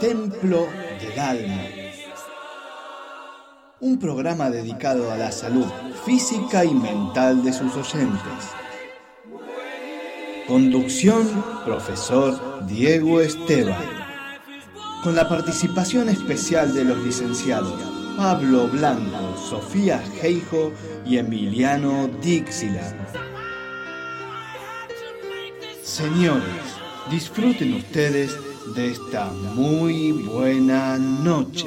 Templo del Alma. Un programa dedicado a la salud física y mental de sus oyentes. Conducción, profesor Diego Esteban. Con la participación especial de los licenciados Pablo Blanco, Sofía Geijo y Emiliano Dixila. Señores, disfruten ustedes de esta muy buena noche.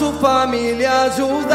Su familia ayudar.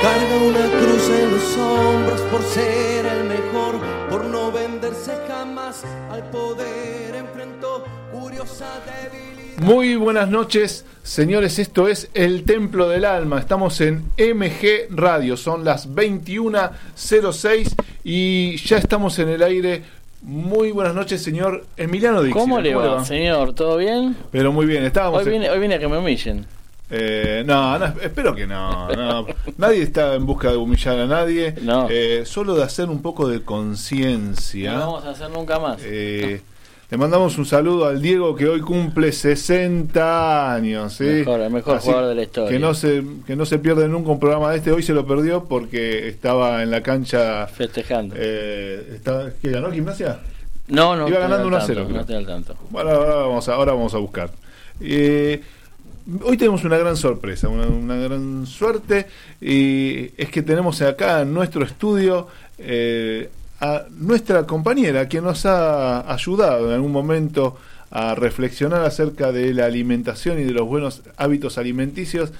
Carga una cruz en los hombros por ser el mejor, por no venderse jamás al poder. Enfrentó curiosa debilidad. Muy buenas noches, señores. Esto es El Templo del Alma. Estamos en MG Radio. Son las 21.06 y ya estamos en el aire. Muy buenas noches, señor Emiliano Dixon. ¿Cómo le va, señor? ¿Todo bien? Pero muy bien, estábamos. Hoy en- viene, hoy viene a que me humillen. Eh, no, no, espero que no, no. Nadie está en busca de humillar a nadie. No. Eh, solo de hacer un poco de conciencia. No vamos a hacer nunca más. Eh, le mandamos un saludo al Diego que hoy cumple 60 años. ¿sí? Mejor, el mejor jugador de la historia. Que no, se, que no se pierde nunca un programa de este. Hoy se lo perdió porque estaba en la cancha. Festejando. Eh, ¿Qué ganó gimnasia? no, no. iba ganando al 1 a tanto, 0, creo. No al tanto. Bueno, ahora vamos a, ahora vamos a buscar. Eh, hoy tenemos una gran sorpresa, una, una gran suerte, y es que tenemos acá en nuestro estudio eh, a nuestra compañera, que nos ha ayudado en algún momento a reflexionar acerca de la alimentación y de los buenos hábitos alimenticios,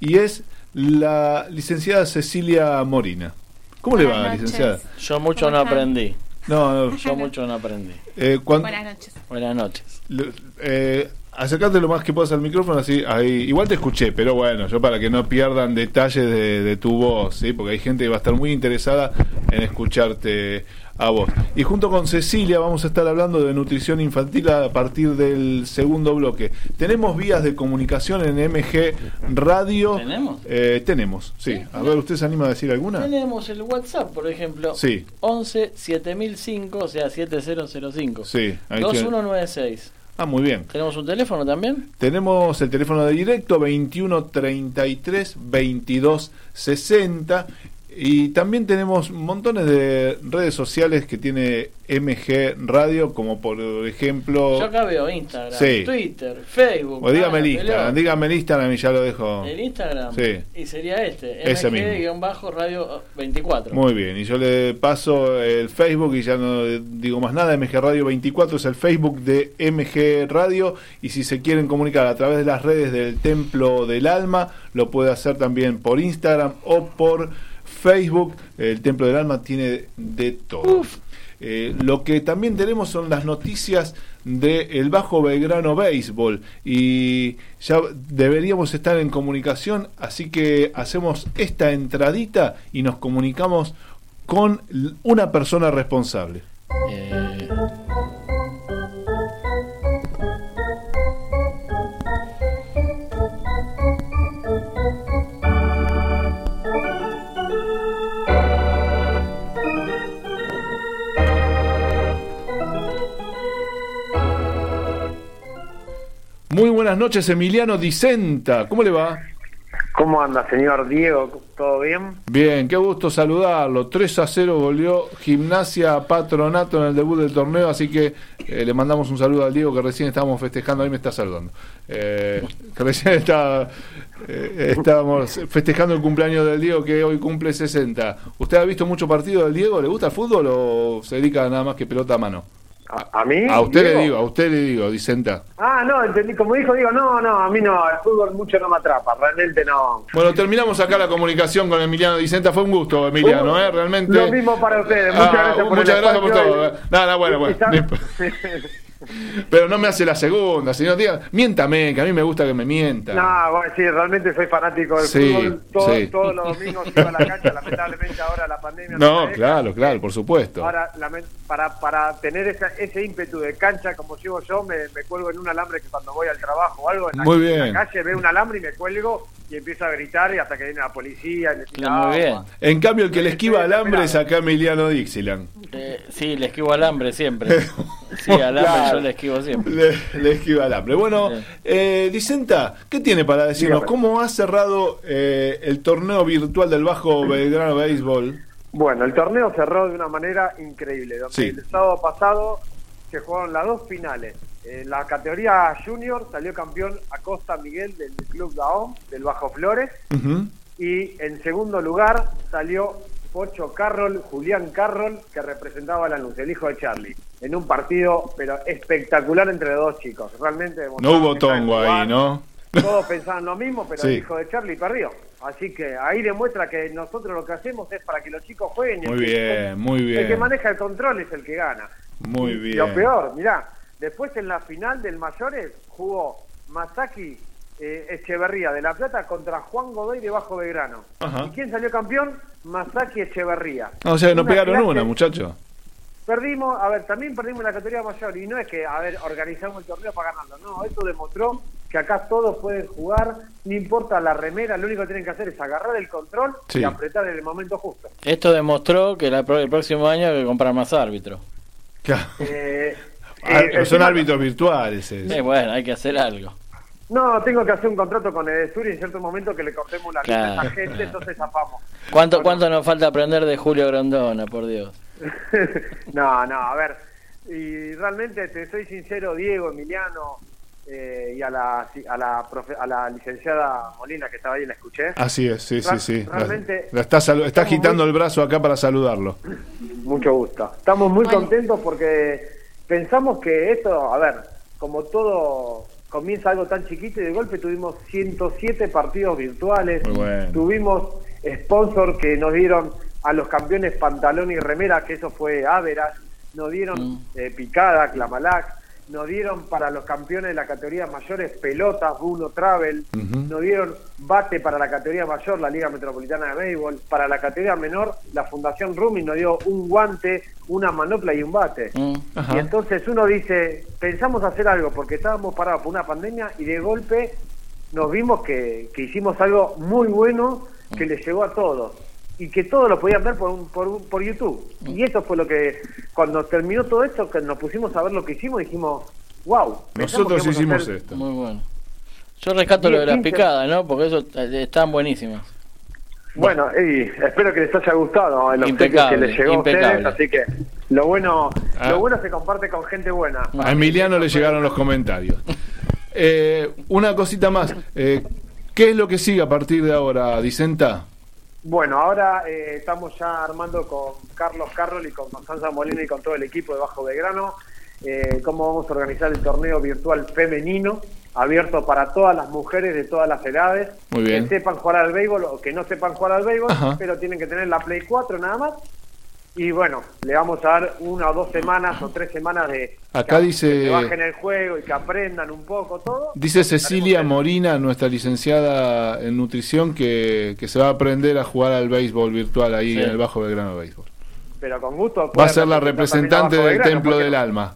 y es la licenciada Cecilia Morina. ¿Cómo le va, noches. licenciada? Yo mucho ¿Cómo no aprendí. No, no. Yo mucho no aprendí. eh, Buenas noches. Buenas noches. Eh, acercarte lo más que puedas al micrófono, así, ahí. Igual te escuché, pero bueno, yo para que no pierdan detalles de, de tu voz, ¿sí? porque hay gente que va a estar muy interesada en escucharte a vos. Y junto con Cecilia vamos a estar hablando de nutrición infantil a partir del segundo bloque. Tenemos vías de comunicación en MG Radio. ¿Tenemos? Eh, tenemos, sí. A ver, ¿usted se anima a decir alguna? Tenemos el WhatsApp, por ejemplo. Sí. 11 7005, o sea, 7005. Sí, hay que- 2196. Ah, muy bien. ¿Tenemos un teléfono también? Tenemos el teléfono de directo 21 33 22 60 y también tenemos montones de redes sociales que tiene MG Radio, como por ejemplo. Yo acá veo Instagram, Sí. Twitter, Facebook. O dígame ah, el Instagram, pelota. dígame el Instagram y ya lo dejo. El Instagram. Sí. Y sería este. MG-radio 24. Muy bien, y yo le paso el Facebook y ya no digo más nada. MG Radio 24 es el Facebook de MG Radio. Y si se quieren comunicar a través de las redes del Templo del Alma, lo puede hacer también por Instagram o por Facebook. El Templo del Alma tiene de todo. Eh, lo que también tenemos son las noticias del Bajo Belgrano Béisbol y ya deberíamos estar en comunicación, así que hacemos esta entradita y nos comunicamos con una persona responsable. Eh, buenas noches, Emiliano Dicenta. ¿Cómo le va? ¿Cómo anda, señor Diego? ¿Todo bien? Bien, qué gusto saludarlo. 3 a 0 volvió Gimnasia Patronato en el debut del torneo, así que eh, le mandamos un saludo al Diego que recién estábamos festejando, ahí me está saludando. Eh, que recién está, eh, estábamos festejando el cumpleaños del Diego que hoy cumple 60. ¿Usted ha visto mucho partido del Diego? ¿Le gusta el fútbol o se dedica nada más que pelota a mano? ¿A, a mí? A usted Diego? le digo, a usted le digo, Dicenta. Ah, no, entendí. Como dijo, digo, no, no, a mí no, el fútbol mucho no me atrapa, realmente no. Bueno, terminamos acá la comunicación con Emiliano Dicenta. Fue un gusto, Emiliano, Uh, ¿eh? Realmente. Lo mismo para ustedes, muchas Ah, gracias por muchas el gracias por todo. y-. Nada, bueno, bueno. Pero no me hace la segunda, señor. Diga, miéntame, que a mí me gusta que me mienta. No, bueno, sí, realmente soy fanático del Sí, fútbol. Todo- sí. Todos los domingos iba a la cancha, lamentablemente ahora la pandemia. No, deja. claro, claro, por supuesto. Ahora, para, para tener esa- ese ímpetu de cancha como llevo yo, me, me cuelgo en un alambre que cuando voy al trabajo o algo, en la, Muy en la calle veo un alambre y me cuelgo y empiezo a gritar y hasta que viene la policía y tira Muy bien. En cambio, el que le esquiva Estoy al hambre es acá Emiliano Dixieland. Eh, sí, le esquivo al hambre siempre. Sí, al hambre Claro. yo le esquivo siempre. Le, le esquiva al hambre. Bueno, Sí. eh, Dicenta, ¿qué tiene para decirnos? Dígame. ¿Cómo ha cerrado eh, el torneo virtual del Bajo Belgrano Béisbol? Bueno, el torneo cerró de una manera increíble, donde Sí. el sábado pasado se jugaron las dos finales. En la categoría junior salió campeón Acosta Miguel del Club Daón, del Bajo Flores, y en segundo lugar salió Pocho Carroll, Julián Carroll, que representaba a la luz, el hijo de Charlie, en un partido pero espectacular entre los dos chicos. Realmente No hubo tongo ahí. ¿no? Todos pensaban lo mismo, pero Sí. el hijo de Charlie perdió. Así que ahí demuestra que nosotros lo que hacemos es para que los chicos jueguen. Muy bien, muy El que bien. maneja el control es el que gana. Muy Y bien. Lo peor, mirá, después en la final del Mayores jugó Masaki eh, Echeverría de La Plata contra Juan Godoy de Bajo Belgrano. Ajá. ¿Y quién salió campeón? Masaki Echeverría. Ah, o sea, no Una pegaron clase- una, muchachos. Perdimos, a ver, también perdimos la categoría mayor y no es que, a ver, organizamos el torneo para ganarlo, no, esto demostró que acá todos pueden jugar, no importa la remera, lo único que tienen que hacer es agarrar el control Sí. y apretar en el momento justo. Esto demostró que la el próximo año hay que comprar más árbitros. Claro. Eh, eh, son árbitros virtuales. es. Eh, bueno, hay que hacer algo. No, tengo que hacer un contrato con Edesur y en cierto momento que le cortemos la a Claro. esa gente, entonces zafamos. ¿Cuánto, Bueno. ¿Cuánto nos falta aprender de Julio Grondona, por Dios? no, no, a ver, y realmente te soy sincero, Diego, Emiliano eh, y a la, a, la profe- a la licenciada Molina que estaba ahí, la escuché. Así es, sí, sí, Ra- sí. realmente La está, salu- está estamos agitando muy- el brazo acá para saludarlo. Mucho gusto. Estamos muy Bueno. contentos porque pensamos que esto, a ver, como todo comienza algo tan chiquito y de golpe tuvimos 107 partidos virtuales, bueno. tuvimos sponsor que nos dieron a los campeones pantalón y remera, que eso fue Averas, nos dieron Mm. eh, Picada, Clamalac, nos dieron para los campeones de la categoría mayores pelotas, Bruno Travel, Ujú. nos dieron bate para la categoría mayor, la Liga Metropolitana de Béisbol, para la categoría menor, la Fundación Rumi nos dio un guante, una manopla y un bate. Mm. Y entonces uno dice, pensamos hacer algo porque estábamos parados por una pandemia y de golpe nos vimos que, que hicimos algo muy bueno que le llegó a todos y que todos lo podían ver por, un- por, un- por YouTube. Y eso fue lo que, cuando terminó todo esto, que nos pusimos a ver lo que hicimos, dijimos, wow. Nosotros hicimos esto. Muy bueno. Yo rescato lo de las 10, 15. picadas, ¿no? Porque eso eh, están buenísimas. Bueno, y espero que les haya gustado el obsequio que Impecable, les llegó a ustedes, así que lo bueno, Ah. lo bueno se comparte con gente buena. A Emiliano le llegaron los comentarios. Eh, una cosita más. Eh, ¿Qué es lo que sigue a partir de ahora, Dicenta? Bueno, ahora eh, estamos ya armando con Carlos Carroll y con Constanza Molina y con todo el equipo de Bajo Belgrano eh, cómo vamos a organizar el torneo virtual femenino abierto para todas las mujeres de todas las edades Muy bien. que sepan jugar al béisbol o que no sepan jugar al béisbol, Ajá. pero tienen que tener la Play 4 nada más. Y bueno, le vamos a dar una o dos semanas o tres semanas de Acá que, dice- que bajen el juego y que aprendan un poco todo. Dice Cecilia Morina, nuestra licenciada en nutrición, que, que se va a aprender a jugar al béisbol virtual ahí Sí. en el Bajo Belgrano Béisbol. pero con gusto. Va a ser la representante del Belgrano, Templo del Alma.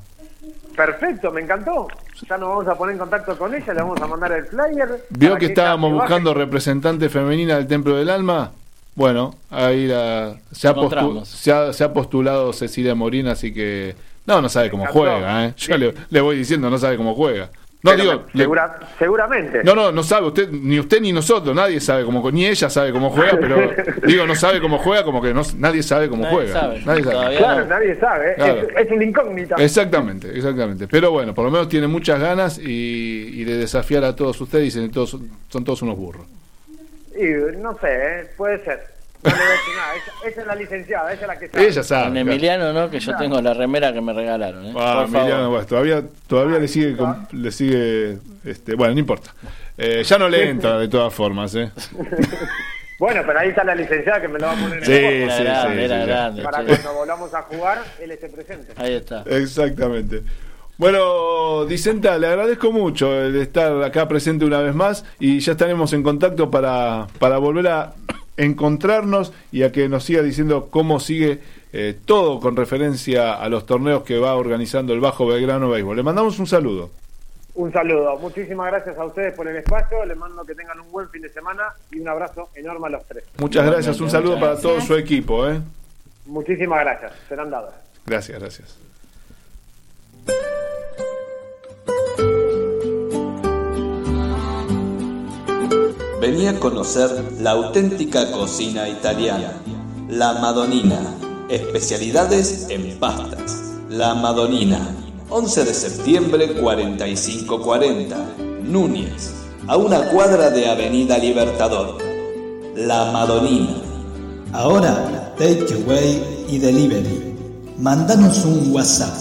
Perfecto, me encantó. Ya nos vamos a poner en contacto con ella, le vamos a mandar el flyer. ¿Vio que estábamos buscando representante femenina del Templo del Alma? Bueno, ahí la, se, ha postu- se, ha, se ha postulado Cecilia Morina, así que... No, no sabe cómo juega, ¿eh? Yo le, le voy diciendo, no sabe cómo juega. No, Pero digo, me- le- segura- seguramente. No, no, no sabe usted, ni usted ni nosotros, nadie sabe cómo, ni ella sabe cómo juega, pero digo, no sabe cómo juega, como que no, nadie sabe cómo Nadie juega. sabe, Nadie sabe. todavía. Claro, no. nadie sabe. ¿eh? Claro. Es, es una incógnita. Exactamente, exactamente. Pero bueno, por lo menos tiene muchas ganas y, y de desafiar a todos ustedes, todos, son todos unos burros. Y no sé, ¿eh? puede ser. No le voy a decir nada. Esa, esa es la licenciada, esa es la que sabe. Ella sabe. Con. Emiliano, ¿no? Que yo tengo la remera que me regalaron. ¿eh? Ah, Por favor. Emiliano, bueno, todavía, todavía le sigue, com- le sigue, este, bueno, no importa. Eh, ya no le entra de todas formas, ¿eh? Bueno, pero ahí está la licenciada que me lo va a poner en el Era sí, grande, sí, era sí. Para cuando volvamos a jugar, él esté presente. Ahí está. Exactamente. Bueno, Dicenta, le agradezco mucho el estar acá presente una vez más y ya estaremos en contacto para, para volver a encontrarnos y a que nos siga diciendo cómo sigue eh, todo con referencia a los torneos que va organizando el Bajo Belgrano Béisbol. Le mandamos un saludo. Un saludo. Muchísimas gracias a ustedes por el espacio. Les mando que tengan un buen fin de semana y un abrazo enorme a los tres. Muchas gracias, un saludo para todo su equipo. ¿eh? Muchísimas gracias. Serán dadas. Gracias, gracias. Vení a conocer la auténtica cocina italiana, la Madonina, especialidades en pastas. La Madonina, 11 de septiembre 4540, Núñez, a una cuadra de Avenida Libertador. La Madonina. Ahora, takeaway y delivery. Mandanos un WhatsApp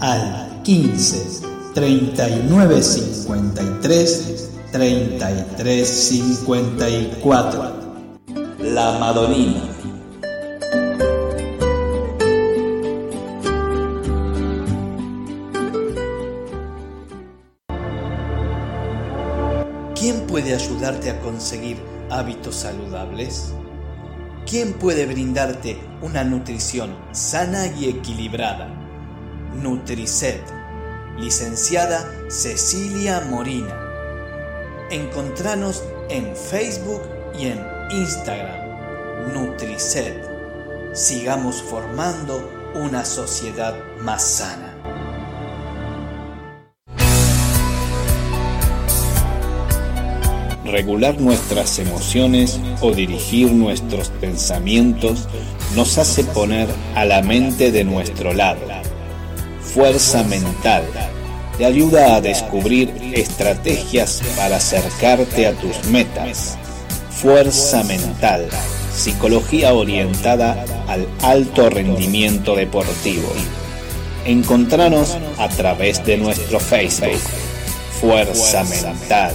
al 15 39 53 33 54. La Madonina. ¿Quién puede ayudarte a conseguir hábitos saludables? ¿Quién puede brindarte una nutrición sana y equilibrada? Nutricet, licenciada Cecilia Morina. Encontranos en Facebook y en Instagram. Nutricet. Sigamos formando una sociedad más sana. Regular nuestras emociones o dirigir nuestros pensamientos nos hace poner a la mente de nuestro lado. Fuerza mental te ayuda a descubrir estrategias para acercarte a tus metas. Fuerza mental, psicología orientada al alto rendimiento deportivo. Encontranos a través de nuestro Facebook. Fuerza mental.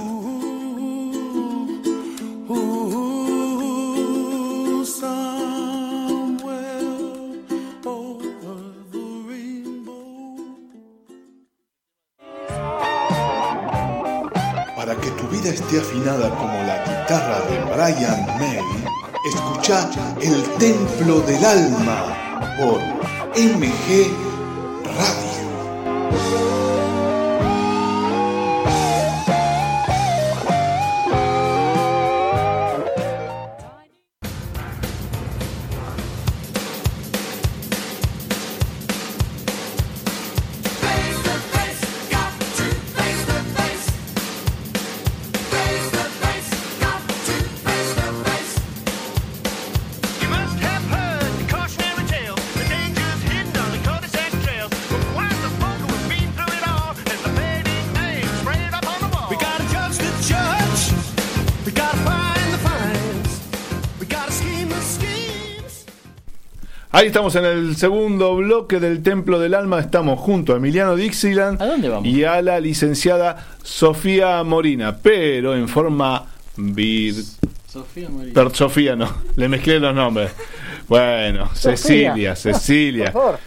El Templo del Alma por MG Ahí estamos en el segundo bloque del Templo del Alma. Estamos junto a Emiliano Dixieland ¿A dónde vamos? y a la licenciada Sofía Morina, pero en forma vir... Sofía María. Per Sofía no, le mezclé los nombres. Bueno, Cecilia, Cecilia. Por favor.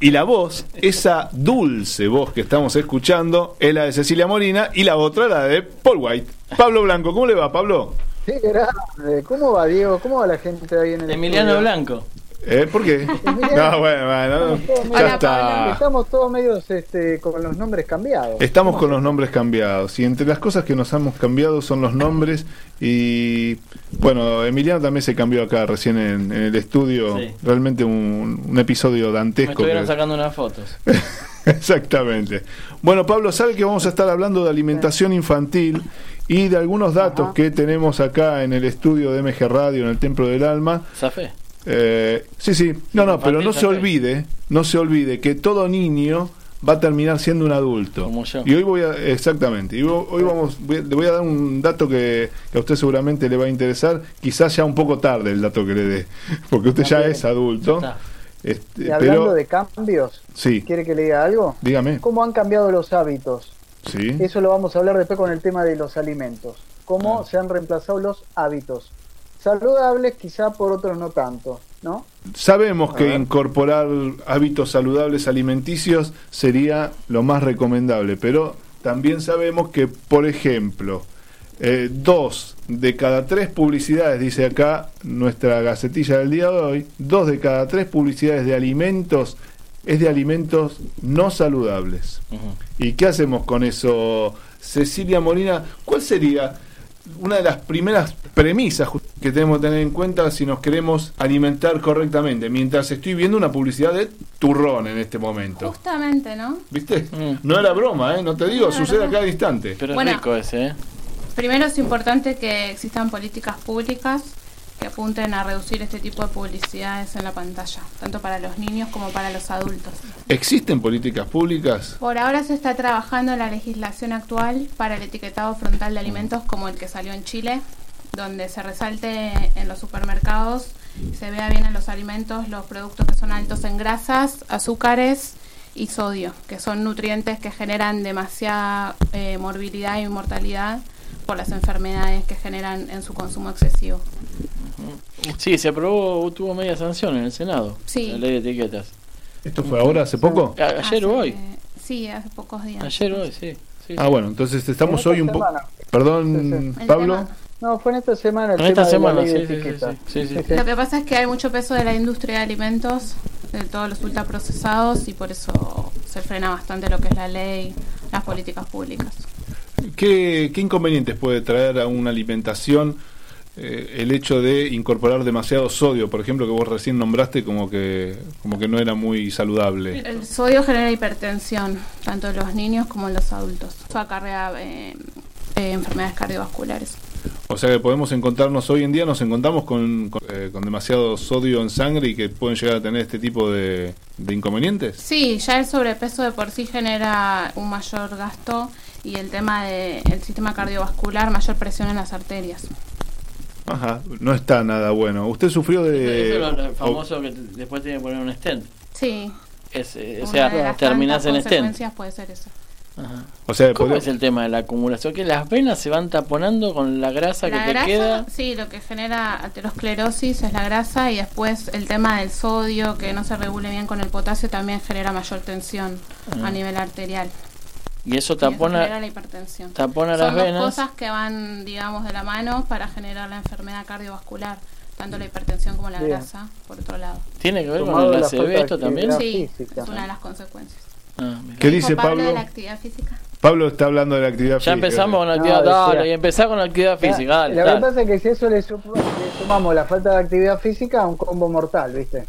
Y la voz, esa dulce voz que estamos escuchando, es la de Cecilia Morina y la otra la de Paul White. Pablo Blanco, ¿cómo le va, Pablo? Sí, grande. ¿Cómo va, Diego? ¿Cómo va la gente ahí en el Emiliano estudio? Blanco. ¿Eh? ¿Por qué? No, bueno, bueno, Estamos todos ya medios- está. Estamos todos medios este, con los nombres cambiados. Estamos con los nombres cambiados y entre las cosas que nos hemos cambiado son los nombres y bueno, Emiliano también se cambió acá recién en, en el estudio, Sí. realmente un, un episodio Me dantesco. estuvieron que- sacando unas fotos. Exactamente. Bueno, Pablo, sabe que vamos a estar hablando de alimentación infantil y de algunos datos que tenemos acá en el estudio de MG Radio, en el Templo del Alma. Zafé. Eh, sí, sí, no, no, pero no se olvide, no se olvide que todo niño va a terminar siendo un adulto. Como yo. Y hoy voy a, exactamente, y hoy vamos, voy le voy a dar un dato que, que a usted seguramente le va a interesar, quizás ya un poco tarde el dato que le dé, porque usted ya es adulto. Está. Este, Y hablando pero, de cambios, sí, ¿quiere que le diga algo? dígame, ¿Cómo han cambiado los hábitos? sí. Eso lo vamos a hablar después con el tema de los alimentos. ¿Cómo Ah. se han reemplazado los hábitos? Saludables, quizá por otros no tanto, ¿no? Sabemos que incorporar hábitos saludables alimenticios sería lo más recomendable, pero también sabemos que, por ejemplo, eh, dos de cada tres publicidades, dice acá nuestra gacetilla del día de hoy, dos de cada tres publicidades de alimentos es de alimentos no saludables. ¿Y qué hacemos con eso, Cecilia Molina? ¿Cuál sería una de las primeras premisas que tenemos que tener en cuenta si nos queremos alimentar correctamente? Mientras estoy viendo una publicidad de turrón en este momento. Justamente, ¿no? ¿Viste? Mm. No era broma, ¿eh? No te digo, No, sucede a cada instante. Pero Bueno. es rico ese, ¿eh? Primero es importante que existan políticas públicas que apunten a reducir este tipo de publicidades en la pantalla, tanto para los niños como para los adultos. ¿Existen políticas públicas? Por ahora se está trabajando en la legislación actual para el etiquetado frontal de alimentos como el que salió en Chile, donde se resalte en los supermercados y se vea bien en los alimentos los productos que son altos en grasas, azúcares y sodio, que son nutrientes que generan demasiada eh, morbilidad y mortalidad por las enfermedades que generan en su consumo excesivo. Sí, se aprobó, tuvo media sanción en el Senado. Sí. La ley de etiquetas. ¿Esto fue ahora, hace poco? A- ayer o hoy. Sí, hace pocos días. Ayer o hoy, sí. sí, Ah, sí. bueno, entonces estamos En hoy un poco... Perdón, Pablo. No, fue en esta semana el En esta semana, sí. Lo que pasa es que hay mucho peso de la industria de alimentos, de todos los ultraprocesados, y por eso se frena bastante lo que es la ley, las políticas públicas. ¿Qué, qué inconvenientes puede traer a una alimentación eh, el hecho de incorporar demasiado sodio? Por ejemplo, que vos recién nombraste como que, como que no era muy saludable. El sodio genera hipertensión, tanto en los niños como en los adultos. Eso acarrea eh, eh, enfermedades cardiovasculares. O sea que podemos encontrarnos hoy en día, nos encontramos con, con, eh, con demasiado sodio en sangre y que pueden llegar a tener este tipo de, de inconvenientes. Sí, ya el sobrepeso de por sí genera un mayor gasto y el tema del sistema cardiovascular, mayor presión en las arterias. Ajá, no está nada bueno. ¿Usted sufrió de... Eso es lo famoso que después tiene que poner un stent. Sí, Es, eh, o sea, terminás en stent. consecuencias puede ser eso. Ajá. O sea, ¿Cómo podría- es el tema de la acumulación? Que las venas se van taponando con la grasa La que te queda. sí, lo que genera aterosclerosis es la grasa y después el tema del sodio que no se regule bien con el potasio también genera mayor tensión Ah. a nivel arterial. Y eso Y eso tapona, la hipertensión. tapona Son las dos venas. cosas que van, digamos, de la mano para generar la enfermedad cardiovascular, tanto la hipertensión como la Bien. grasa, por otro lado. ¿Tiene que ver con el la ACV esto también? Sí, física. es una de las consecuencias. Ah. ¿Qué dice Pablo Pablo? de la actividad física? Pablo está hablando de la actividad Ya física. empezamos con la No, actividad, dale, y empezá con la actividad física, dale, Lo que pasa es que si eso le sumamos la falta de actividad física, un combo mortal, ¿viste?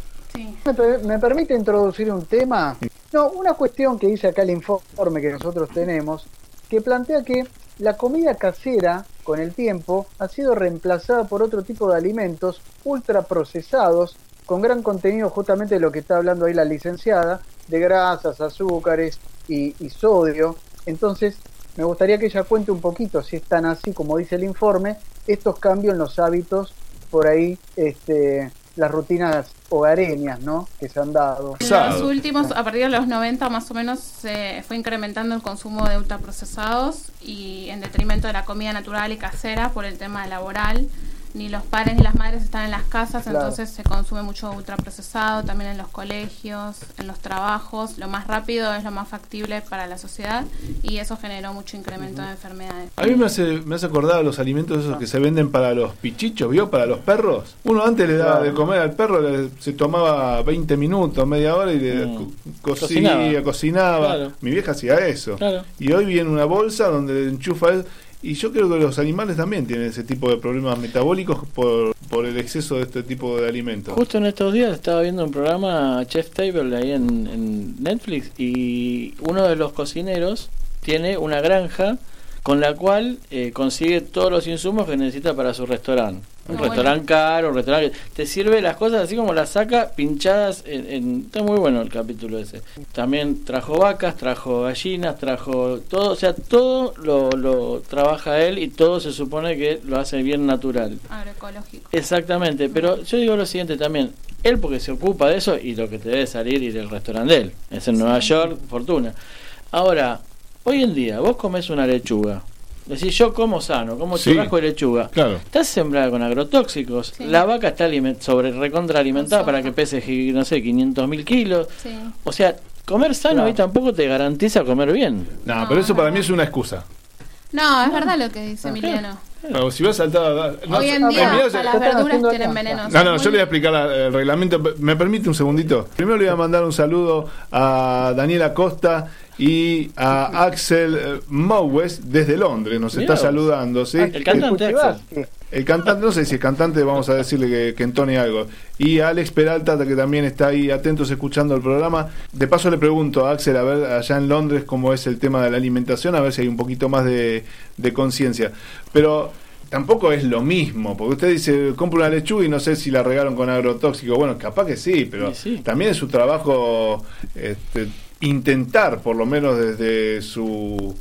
¿Me, per- me permite introducir un tema? No, una cuestión que dice acá el informe que nosotros tenemos, que plantea que la comida casera, con el tiempo, ha sido reemplazada por otro tipo de alimentos ultraprocesados, con gran contenido justamente de lo que está hablando ahí la licenciada, de grasas, azúcares y, y sodio. Entonces, me gustaría que ella cuente un poquito, si es tan así como dice el informe, estos cambios en los hábitos, por ahí, este, las rutinas hogareñas, ¿no? Que se han dado. En los últimos, a partir de los 90 más o menos, se fue incrementando el consumo de ultraprocesados y en detrimento de la comida natural y casera por el tema laboral ni los padres ni las madres están en las casas, Claro. entonces se consume mucho ultraprocesado también en los colegios, en los trabajos. Lo más rápido es lo más factible para la sociedad y eso generó mucho incremento de enfermedades. A mí me hace, me hace acordar a los alimentos esos que se venden para los pichichos, ¿vio? Para los perros. Uno antes le daba Claro. de comer al perro, le- se tomaba 20 minutos, media hora y le Mm. co- cocía, Cocinaba. cocinaba. Claro. Mi vieja hacía eso. Claro. Y hoy viene una bolsa donde le enchufa eso. Y yo creo que los animales también tienen ese tipo de problemas metabólicos por, por el exceso de este tipo de alimentos. Justo en estos días estaba viendo un programa Chef Table ahí en, Netflix y uno de los cocineros tiene una granja con la cual eh, consigue todos los insumos que necesita para su restaurante. Un restaurante caro, un restaurante te sirve las cosas así como las saca pinchadas en, en- Está muy bueno el capítulo ese. También trajo vacas, trajo gallinas, trajo todo, o sea, todo lo, lo trabaja él y todo se supone que lo hace bien natural. Agroecológico. Exactamente, pero yo digo lo siguiente también. Él porque se ocupa de eso y lo que te debe salir ir el restaurante de él. Es en Nueva York, fortuna. Ahora, hoy en día, vos comes una lechuga. Decís, yo como sano, como Sí. churrasco de lechuga. Claro. Estás sembrada con agrotóxicos. Sí. La vaca está aliment- sobre recontra alimentada Con para que pese, no sé, 500 mil kilos. Sí. O sea, comer sano Claro. hoy tampoco te garantiza comer bien. No, pero eso para mí es una excusa. No, es verdad lo que dice Emiliano. Claro, si vas a saltar... no, Hoy en en día hasta las verduras tienen venenos. No, no, yo le voy a explicar la- el reglamento. ¿Me permite un segundito? Primero le voy a mandar un saludo a Daniela Costa y a Axel eh, Mowes desde Londres. Nos Mirá está vos. saludando, ¿sí? El cantante Axel. El cantante, no sé si es cantante, vamos a decirle que, que entone algo. Y a Alex Peralta, que también está ahí atentos escuchando el programa. De paso le pregunto a Axel, a ver allá en Londres cómo es el tema de la alimentación, a ver si hay un poquito más de, de conciencia. Pero tampoco es lo mismo, porque usted dice, compro una lechuga y no sé si la regaron con agrotóxico. Bueno, capaz que sí, pero también es su trabajo este, intentar, por lo menos desde su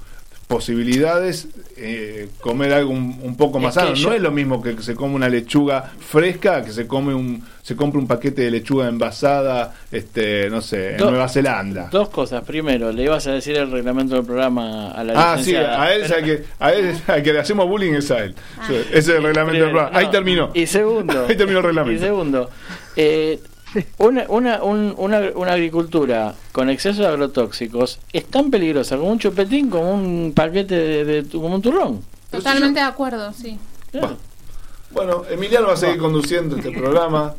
posibilidades eh, comer algo un, un poco más Es sano. no es lo mismo que se come una lechuga fresca que se come un se compra un paquete de lechuga envasada este no sé en Do- Nueva Zelanda. Dos cosas. Primero, le ibas a decir el reglamento del programa a la ah sí a él al que a él al que le hacemos bullying es a él. Sí, ese es el reglamento del programa. Ahí terminó. Y segundo, ahí terminó el y reglamento. segundo, eh, una, una, un- una, una agricultura con exceso de agrotóxicos es tan peligrosa como un chupetín, como un paquete de, de- como un turrón. Totalmente de acuerdo, sí. bueno Emiliano va a seguir conduciendo este programa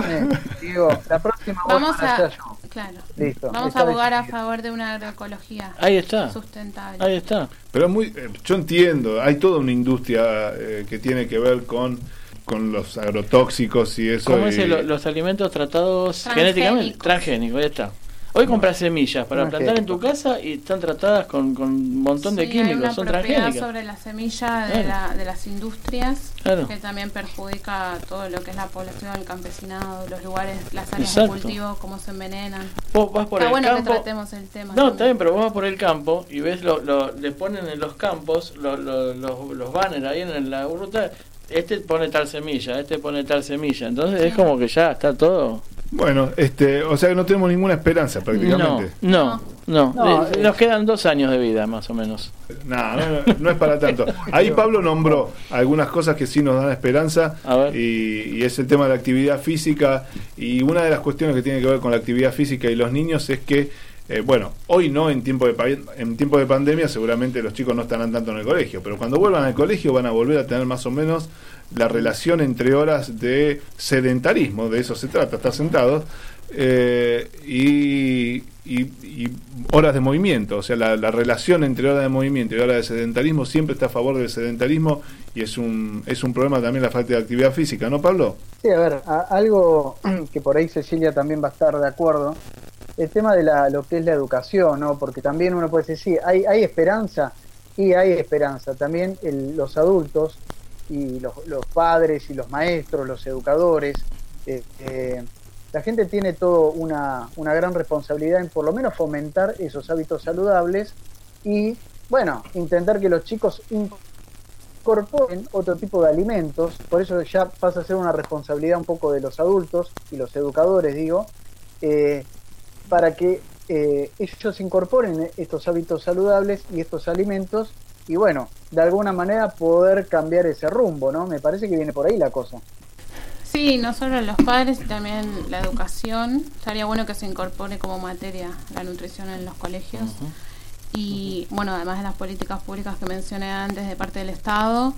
Digo, la próxima voy Vamos a, claro, Listo. vamos a abogar a favor de una agroecología Ahí está. sustentable. Ahí está. Pero es muy, eh, yo entiendo, hay toda una industria eh, que tiene que ver con, con los agrotóxicos y eso. ¿Cómo y- es el- los alimentos tratados Transgénicos. genéticamente? Transgénicos, ahí está. Hoy compras semillas para plantar en tu casa y están tratadas con, con un montón de Sí, hay químicos, una son transgénicas. sobre la semilla de, Claro. la- de las industrias Claro. que también perjudica todo lo que es la población, el campesinado, los lugares, las áreas Exacto. de cultivo, cómo se envenenan. Vos vas por Está el bueno campo. que tratemos el tema. No, también. está bien, pero vos vas por el campo y ves, lo, lo- le ponen en los campos lo- lo- los, los banners ahí en la ruta. Este pone tal semilla, este pone tal semilla. Entonces es como que ya está todo. Bueno, este, o sea que no tenemos ninguna esperanza prácticamente. No, no, no. No, Le- nos quedan dos años de vida más o menos. No, no, no es para tanto. Ahí Pablo nombró algunas cosas que sí nos dan esperanza y, y es el tema de la actividad física y una de las cuestiones que tiene que ver con la actividad física y los niños es que, eh, bueno, hoy no en tiempo, de, en tiempo de pandemia seguramente los chicos no estarán tanto en el colegio, pero cuando vuelvan al colegio van a volver a tener más o menos la relación entre horas de sedentarismo, de eso se trata, estar sentados, eh, y, horas de movimiento. O sea, la, la relación entre horas de movimiento y horas de sedentarismo siempre está a favor del sedentarismo y es un, es un problema también la falta de actividad física, ¿no, Pablo? Sí, a ver, algo que por ahí Cecilia también va a estar de acuerdo, el tema de la, lo que es la educación, ¿no? Porque también uno puede decir, sí, hay, hay esperanza, y hay esperanza. También el- los adultos y los, los padres y los maestros, los educadores, eh, eh, la gente tiene todo una, una gran responsabilidad en por lo menos fomentar esos hábitos saludables y, bueno, intentar que los chicos incorporen otro tipo de alimentos, por eso ya pasa a ser una responsabilidad un poco de los adultos y los educadores, digo, eh, para que eh, ellos incorporen estos hábitos saludables y estos alimentos y bueno, de alguna manera poder cambiar ese rumbo, ¿no? Me parece que viene por ahí la cosa. Sí, no solo los padres, también la educación. Estaría bueno que se incorpore como materia la nutrición en los colegios. Y bueno, además de las políticas públicas que mencioné antes de parte del Estado,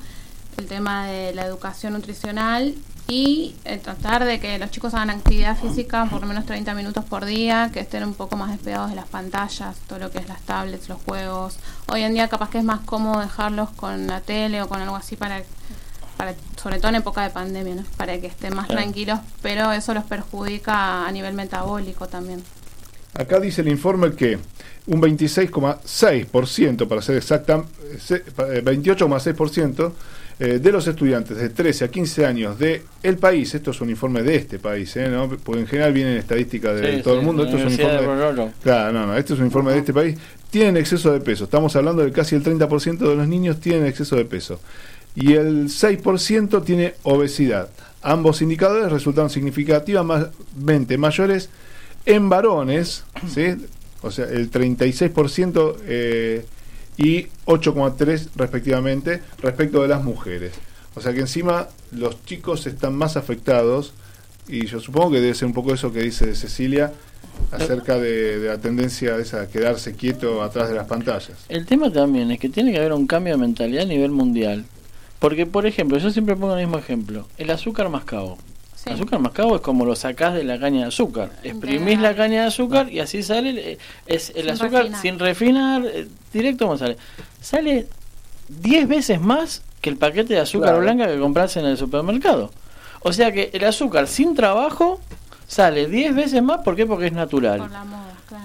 el tema de la educación nutricional y eh, tratar de que los chicos hagan actividad física por lo menos 30 minutos por día, que estén un poco más despegados de las pantallas, todo lo que es las tablets, los juegos. Hoy en día capaz que es más cómodo dejarlos con la tele o con algo así para, para sobre todo en época de pandemia, ¿no? para que estén más Claro. tranquilos, pero eso los perjudica a nivel metabólico también. Acá dice el informe que un 26,6%, para ser exacta, se- eh, 28,6% eh, de los estudiantes de 13 a 15 años de el país, esto es un informe de este país, ¿eh? ¿no? porque en general vienen estadísticas de Sí, todo sí, el mundo, esto es un informe de. Claro, no, no, este es un informe de este país, tienen exceso de peso, estamos hablando de casi el 30% de los niños tienen exceso de peso y el 6% tiene obesidad. Ambos indicadores resultaron significativamente mayores en varones, ¿sí? o sea, el 36% eh, y 8,3% respectivamente respecto de las mujeres. O sea que encima los chicos están más afectados y yo supongo que debe ser un poco eso que dice Cecilia acerca de, de la tendencia esa a quedarse quieto atrás de las pantallas. El tema también es que tiene que haber un cambio de mentalidad a nivel mundial. Porque, por ejemplo, yo siempre pongo el mismo ejemplo. El azúcar mascabo. El azúcar mascabo es como lo sacás de la caña de azúcar. Exprimís la caña de azúcar y así sale. eh, Es el Sin azúcar refinar. sin refinar, eh, directo como sale. Sale 10 veces más que el paquete de azúcar Claro. blanca que compras en el supermercado. O sea que el azúcar sin trabajo sale 10 veces más. ¿Por qué? Porque es natural.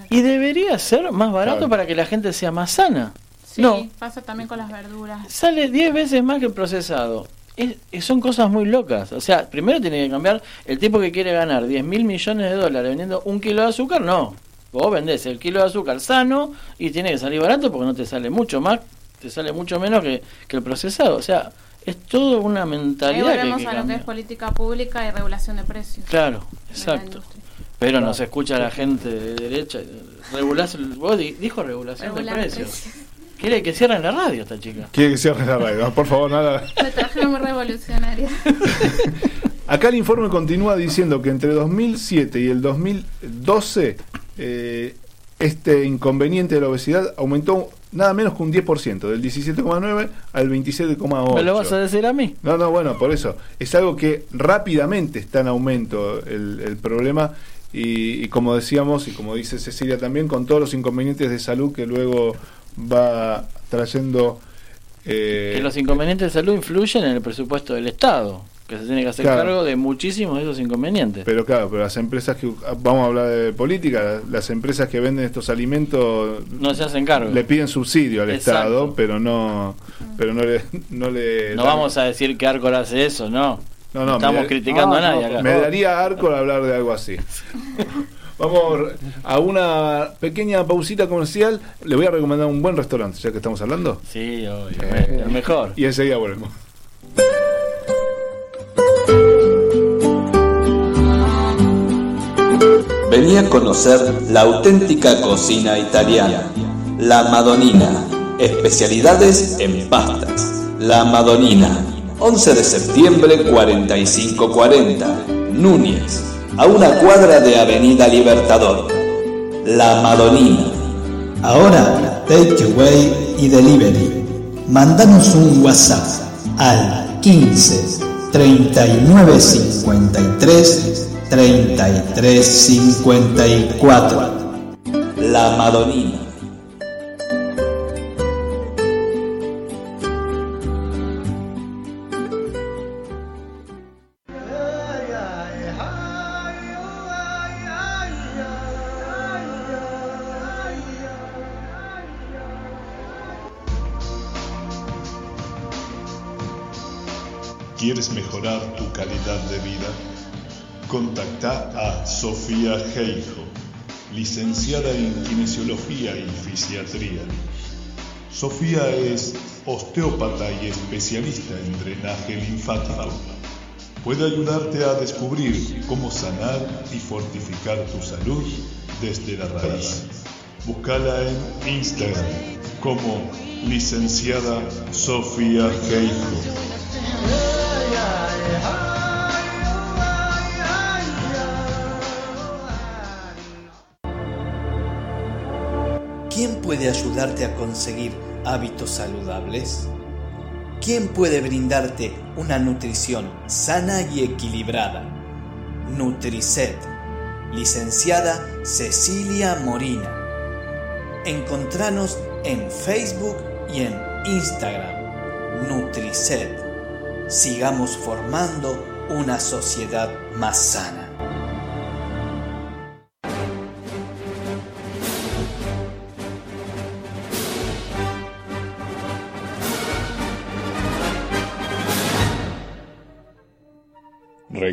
Y debería ser más barato Claro. para que la gente sea más sana. Sí, No, pasa también con las verduras. sale 10 veces más que el procesado. Es- son cosas muy locas. O sea, primero tiene que cambiar el tipo que quiere ganar 10 mil millones de dólares vendiendo un kilo de azúcar. No. Vos vendés el kilo de azúcar sano y tiene que salir barato porque no te sale mucho más, te sale mucho menos que, que el procesado. O sea, es toda una Ahí mentalidad que hay volvemos que a lo que es política pública y regulación de precios. Claro, exacto. Pero no se escucha a la gente de derecha. Regulás, vos di- dijo regulación de precios. Quiere que cierren la radio esta chica. Quiere que cierre la radio, ¿no? por favor, nada. Me trajeron muy revolucionaria. Acá el informe continúa diciendo que entre 2007 y el 2012 eh, este inconveniente de la obesidad aumentó nada menos que un 10%, del 17,9 al 27,8. ¿Me lo vas a decir a mí? No, no, bueno, por eso. Es algo que rápidamente está en aumento el, el problema y, y como decíamos y como dice Cecilia también, con todos los inconvenientes de salud que luego va trayendo... eh, Que los inconvenientes de salud influyen en el presupuesto del Estado, que se tiene que hacer Claro. cargo de muchísimos de esos inconvenientes. Pero claro, pero las empresas que vamos a hablar de política, las empresas que venden estos alimentos No se hacen cargo. le piden subsidio al Exacto. Estado, pero no pero no le no le No vamos a decir que Arcor hace eso, no. No, no, estamos me- criticando a nadie acá. Me daría arco al hablar de algo así. Vamos a una pequeña pausita comercial. Le voy a recomendar un buen restaurante, ya que estamos hablando. Sí, obvio, Eh, el mejor. Y enseguida volvemos. Vení a conocer la auténtica cocina italiana, la Madonina, especialidades en pastas. La Madonina, 11 de septiembre 4540, Núñez, a una cuadra de Avenida Libertador. La Madonina. Ahora, takeaway y delivery. Mandanos un WhatsApp al 15 39 53 33 54. La Madonina. Tu calidad de vida? Contacta a Sofía Heijo, licenciada en Kinesiología y Fisiatría. Sofía es osteópata y especialista en drenaje linfático. Puede ayudarte a descubrir cómo sanar y fortificar tu salud desde la raíz. Búscala en Instagram como licenciada Sofía Geijo. ¿Quién puede ayudarte a conseguir hábitos saludables? ¿Quién puede brindarte una nutrición sana y equilibrada? Nutricet, licenciada Cecilia Morina. Encontranos en Facebook y en Instagram. Nutricet. Sigamos formando una sociedad más sana.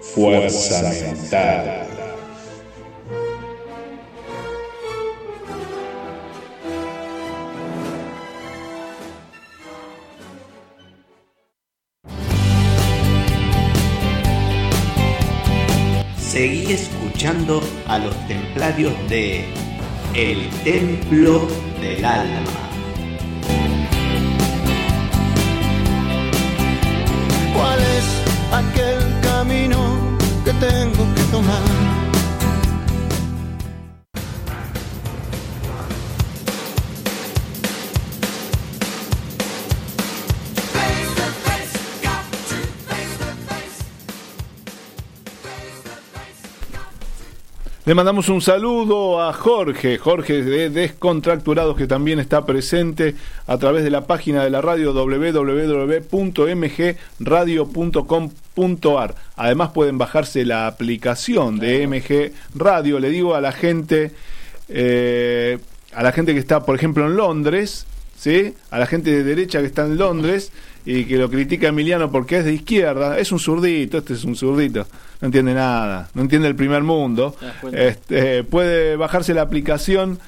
Fuerza mental. Seguí escuchando a los templarios de El Templo del Alma. Le mandamos un saludo a Jorge, Jorge de Descontracturados, que también está presente a través de la página de la radio www.mgradio.com.ar. Además pueden bajarse la aplicación de MG Radio. Le digo a la gente, eh, a la gente que está, por ejemplo, en Londres, ¿sí? a la gente de derecha que está en Londres y que lo critica Emiliano porque es de izquierda, es un zurdito, este es un zurdito, no entiende nada, no entiende el primer mundo. ¿Te das cuenta? Este, puede bajarse la aplicación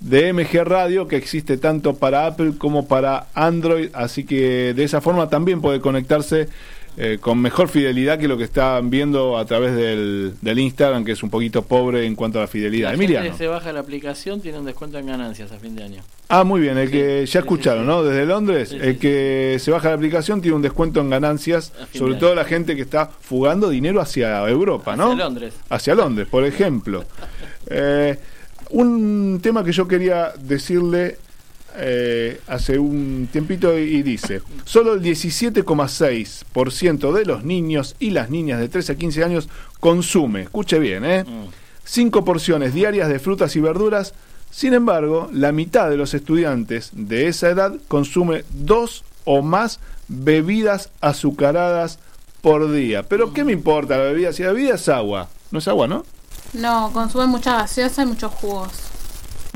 de MG Radio que existe tanto para Apple como para Android, así que de esa forma también puede conectarse eh, con mejor fidelidad que lo que están viendo a través del, del Instagram, que es un poquito pobre en cuanto a la fidelidad. La gente Emiliano. que se baja la aplicación tiene un descuento en ganancias a fin de año. Ah, muy bien, el que ya escucharon, ¿no? Desde Londres, el que se baja la aplicación tiene un descuento en ganancias, sobre todo la gente que está fugando dinero hacia Europa, ¿no? Hacia Londres. Hacia Londres, por ejemplo. Eh, un tema que yo quería decirle eh, hace un tiempito y, dice, solo el 17,6% de los niños y las niñas de 13 a 15 años consume, escuche bien, ¿eh? Mm. 5 porciones diarias de frutas y verduras. Sin embargo, la mitad de los estudiantes de esa edad consume dos o más bebidas azucaradas por día. Pero ¿qué me importa la bebida? Si la bebida es agua, no es agua, ¿no? No, consume mucha gaseosa y muchos jugos.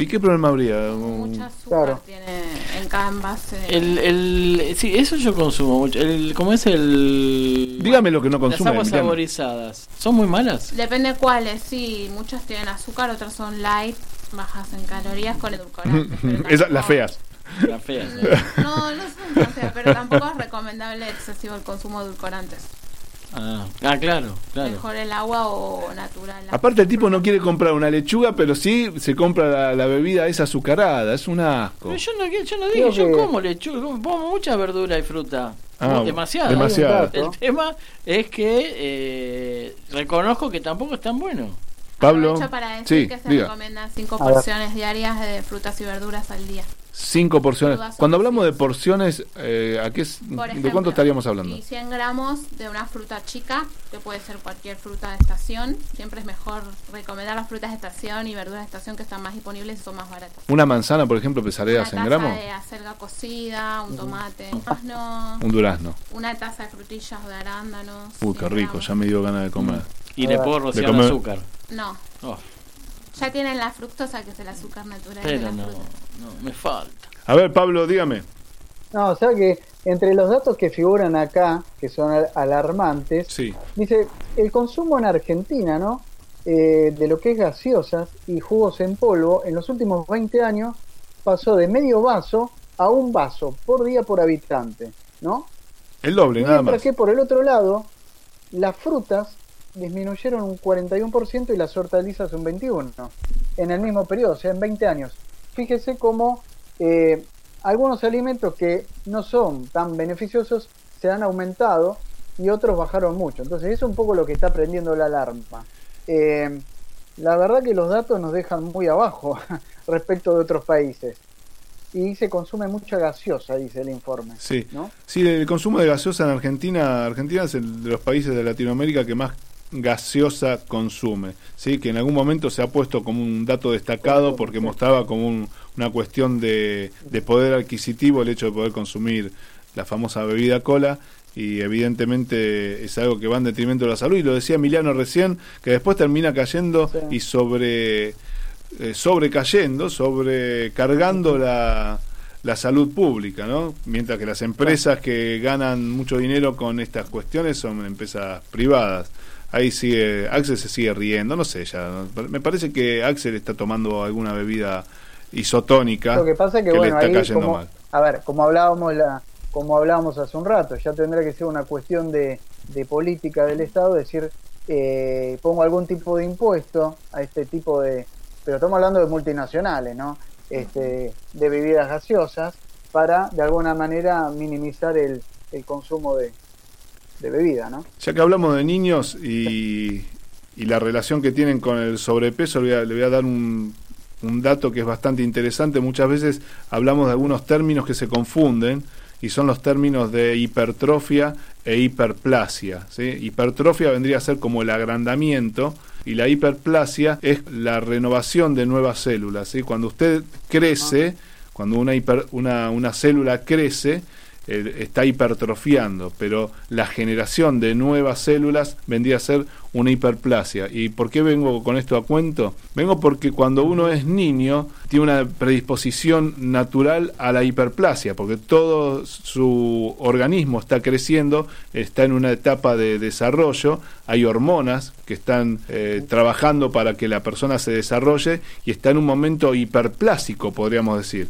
¿Y qué problema habría? Mucha azúcar tiene en cada envase. El, el, sí, eso yo consumo mucho. El, ¿Cómo es el...? Dígame lo que no consume, Las aguas saborizadas. ¿Son muy malas? Depende cuáles, sí. Muchas tienen azúcar, otras son light, bajas en calorías con edulcorantes. pero Esa- las feas. Las feas. No, no son tan feas, pero tampoco es recomendable excesivo el consumo de edulcorantes. Ah, ah, claro, claro. Mejor el agua o natural. Aparte el tipo no quiere comprar una lechuga, pero sí se compra la, la bebida esa azucarada, es un asco. Pero yo no, yo no digo, yo que- como lechuga, como, como mucha verdura y fruta. Ah, demasiado. demasiado. El tema es que eh, reconozco que tampoco es tan bueno. Pablo, Aprovecho para decir sí, que se diga. recomiendan 5 A ver. porciones diarias de frutas y verduras al día. Cinco porciones. Cuando hablamos de porciones, eh, ¿a qué es- ¿de cuánto estaríamos hablando? Y 100 gramos de una fruta chica, que puede ser cualquier fruta de estación. Siempre es mejor recomendar las frutas de estación y verduras de estación que están más disponibles y son más baratas. Una manzana, por ejemplo, pesaría Una 100 taza gramos. de acelga cocida, un tomate, un durazno, Un durazno. una taza de frutillas o de arándanos. Uy, qué 100 rico, gramos. ya me dio ganas de comer. Y le puedo De rociar azúcar. No, Oh, ya tienen la fructosa, que es el azúcar natural de pero la no, fruta. no, me falta. A ver, Pablo, dígame. No, o sea que entre los datos que figuran acá, que son al- alarmantes, Sí. dice el consumo en Argentina, ¿no? Eh, de lo que es gaseosas y jugos en polvo, en los últimos 20 años pasó de medio vaso a un vaso por día por habitante, ¿no? El doble, nada Mientras más. que por el otro lado, las frutas disminuyeron un 41% y las hortalizas un 21% en el mismo periodo, o sea, en 20 años. Fíjese cómo eh, algunos alimentos que no son tan beneficiosos se han aumentado y otros bajaron mucho. Entonces, eso es un poco lo que está prendiendo la alarma. Eh, la verdad que los datos nos dejan muy abajo respecto de otros países. Y se consume mucha gaseosa, dice el informe. Sí. ¿no? Sí, el consumo de gaseosa en Argentina, Argentina es el de los países de Latinoamérica que más gaseosa consume, sí, que en algún momento se ha puesto como un dato destacado porque mostraba como un- una cuestión de, de poder adquisitivo el hecho de poder consumir la famosa bebida cola y evidentemente es algo que va en detrimento de la salud. Y lo decía Emiliano recién que después termina cayendo y sobre eh, sobrecayendo, sobrecargando la, la salud pública, ¿no? Mientras que las empresas que ganan mucho dinero con estas cuestiones son empresas privadas. Ahí sigue, Axel se sigue riendo, no sé, ya. Me parece que Axel está tomando alguna bebida isotónica Lo que pasa es que, le bueno, está ahí cayendo como, mal. a ver, como hablábamos la, como hablábamos hace un rato, ya tendrá que ser una cuestión de, de política del Estado, decir, eh, pongo algún tipo de impuesto a este tipo de, pero estamos hablando de multinacionales, ¿no? Este, de bebidas gaseosas para de alguna manera minimizar el, el consumo de, de bebida, ¿no? Ya que hablamos de niños y, y la relación que tienen con el sobrepeso, le voy a, dar un, un dato que es bastante interesante. Muchas veces hablamos de algunos términos que se confunden y son los términos de hipertrofia e hiperplasia. ¿sí? Hipertrofia vendría a ser como el agrandamiento y la hiperplasia es la renovación de nuevas células. Cuando usted crece, cuando una, hiper- una célula crece, eh, está hipertrofiando, pero la generación de nuevas células vendría a ser una hiperplasia. ¿Y por qué vengo con esto a cuento? Vengo porque cuando uno es niño tiene una predisposición natural a la hiperplasia, porque todo su organismo está creciendo, está en una etapa de desarrollo, hay hormonas que están eh, trabajando para que la persona se desarrolle y está en un momento hiperplásico, podríamos decir.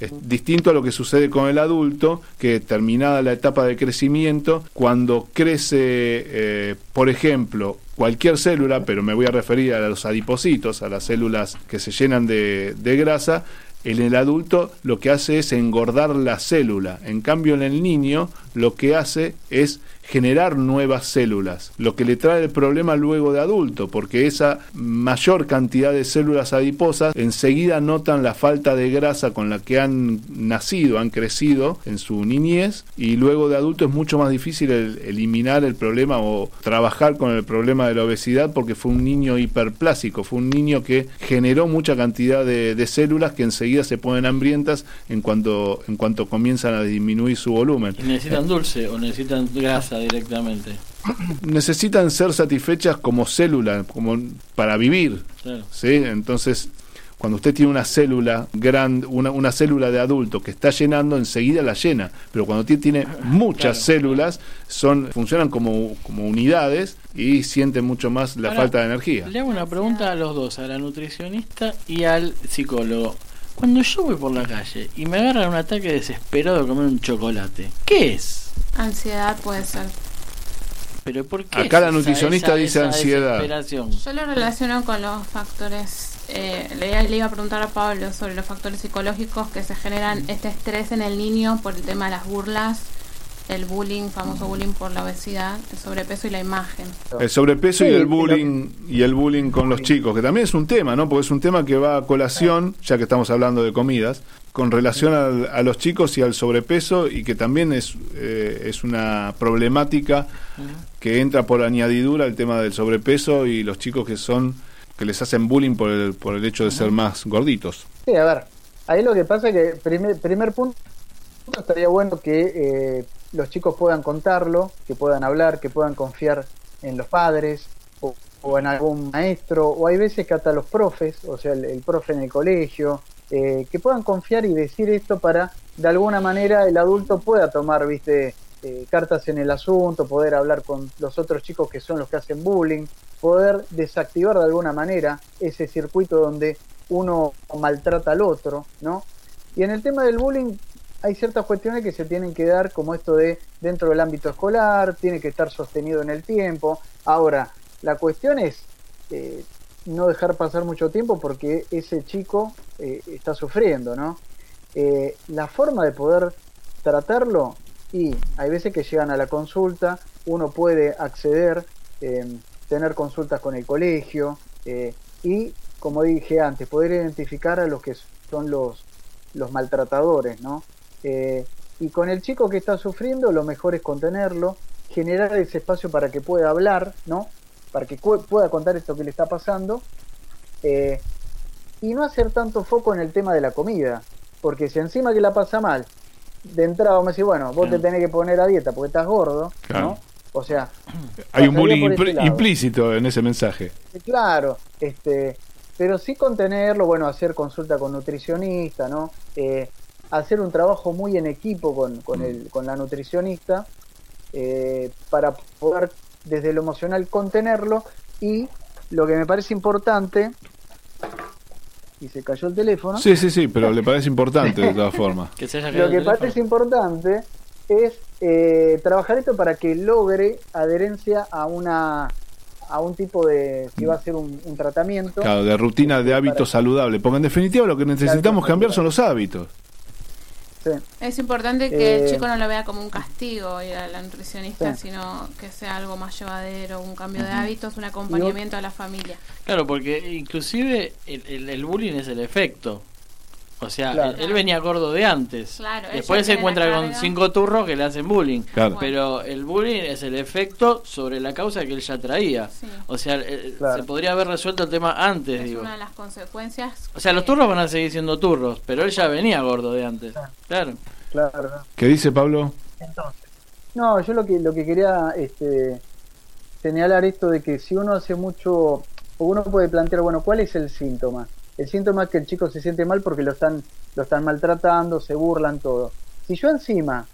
Es distinto a lo que sucede con el adulto, que terminada la etapa de crecimiento, cuando crece, eh, por ejemplo, cualquier célula, pero me voy a referir a los adipocitos, a las células que se llenan de, de grasa, en el adulto lo que hace es engordar la célula. En cambio, en el niño lo que hace es generar nuevas células, lo que le trae el problema luego de adulto, porque esa mayor cantidad de células adiposas enseguida notan la falta de grasa con la que han nacido, han crecido en su niñez, y luego de adulto es mucho más difícil el- eliminar el problema o trabajar con el problema de la obesidad porque fue un niño hiperplásico, fue un niño que generó mucha cantidad de, células que enseguida se ponen hambrientas en cuanto, en cuanto comienzan a disminuir su volumen. ¿Y necesitan dulce o necesitan grasa directamente? necesitan ser satisfechas como célula, como para vivir. Claro. ¿sí? Entonces, cuando usted tiene una célula grande, una, una célula de adulto que está llenando, enseguida la llena. Pero cuando usted tiene muchas células, son, funcionan como, como unidades y sienten mucho más la Ahora, falta de energía. Le hago una pregunta a los dos, a la nutricionista y al psicólogo. Cuando yo voy por la calle y me agarran un ataque desesperado de comer un chocolate, ¿qué es? Ansiedad puede ser. ¿Pero por qué? Acá la nutricionista esa- dice esa ansiedad. Yo lo relaciono con los factores. eh, le, le iba a preguntar a Pablo sobre los factores psicológicos que se generan este estrés en el niño por el tema de las burlas el bullying, famoso bullying por la obesidad, el sobrepeso y la imagen. El sobrepeso y el pero- bullying y el bullying con los chicos, que también es un tema, ¿no? Porque es un tema que va a colación, ya que estamos hablando de comidas, con relación al- a, los chicos y al sobrepeso y que también es eh, es una problemática que entra por añadidura el tema del sobrepeso y los chicos que son que les hacen bullying por el, por el hecho de ser más gorditos. Sí, a ver, ahí lo que pasa es que primer, primer punto estaría bueno que eh, los chicos puedan contarlo, que puedan hablar, que puedan confiar en los padres o, en algún maestro, o hay veces que hasta los profes, o sea, el, el profe en el colegio, eh, que puedan confiar y decir esto para, de alguna manera, el adulto pueda tomar, viste, eh, cartas en el asunto, poder hablar con los otros chicos que son los que hacen bullying, poder desactivar de alguna manera ese circuito donde uno maltrata al otro, ¿no? Y en el tema del bullying hay ciertas cuestiones que se tienen que dar, como esto de dentro del ámbito escolar, tiene que estar sostenido en el tiempo. Ahora, la cuestión es eh, no dejar pasar mucho tiempo porque ese chico eh, está sufriendo, ¿no? Eh, la forma de poder tratarlo, y hay veces que llegan a la consulta, uno puede acceder, eh, tener consultas con el colegio, y como dije antes, poder identificar a los que son los, los maltratadores, ¿no? Eh, y con el chico que está sufriendo, lo mejor es contenerlo, generar ese espacio para que pueda hablar, ¿no? Para que pueda contar esto que le está pasando. eh, y no hacer tanto foco en el tema de la comida. Porque si encima que la pasa mal, de entrada vamos a decir, bueno, vos te tenés que poner a dieta porque estás gordo, Claro. ¿no? O sea, Hay un bullying impl- lado. implícito en ese mensaje. Sí, Claro, este, pero sí contenerlo, bueno, hacer consulta con nutricionista, ¿no? Eh, hacer un trabajo muy en equipo con, con, el, con la nutricionista eh, para poder desde lo emocional contenerlo y lo que me parece importante, y se cayó el teléfono, Sí, sí, sí, pero le parece importante de todas formas. Que se haya lo que parece importante es eh, trabajar esto para que logre adherencia a una a un tipo de si va a ser un, un tratamiento Claro, de rutina de hábitos saludables. Porque en definitiva lo que necesitamos cambiar son los hábitos. Es importante que el Eh, chico no lo vea como un castigo ir a la nutricionista, Sí. sino que sea algo más llevadero, un cambio de hábitos, un acompañamiento a la familia. Claro, porque inclusive el, el- el bullying es el efecto. O sea, Claro. él, él venía gordo de antes. Claro, Después se encuentra con cinco turros que le hacen bullying. Claro. Pero el bullying es el efecto sobre la causa que él ya traía. O sea, eh, se podría haber resuelto el tema antes, Es digo. una de las consecuencias. O sea, los turros van a seguir siendo turros, pero él ya venía gordo de antes. Claro. Claro. ¿Qué dice Pablo? No, yo lo que lo que quería este, señalar esto de que si uno hace mucho, o uno puede plantear, bueno, ¿cuál es el síntoma? El síntoma es que el chico se siente mal porque lo están, lo están maltratando, se burlan, todo. Si yo encima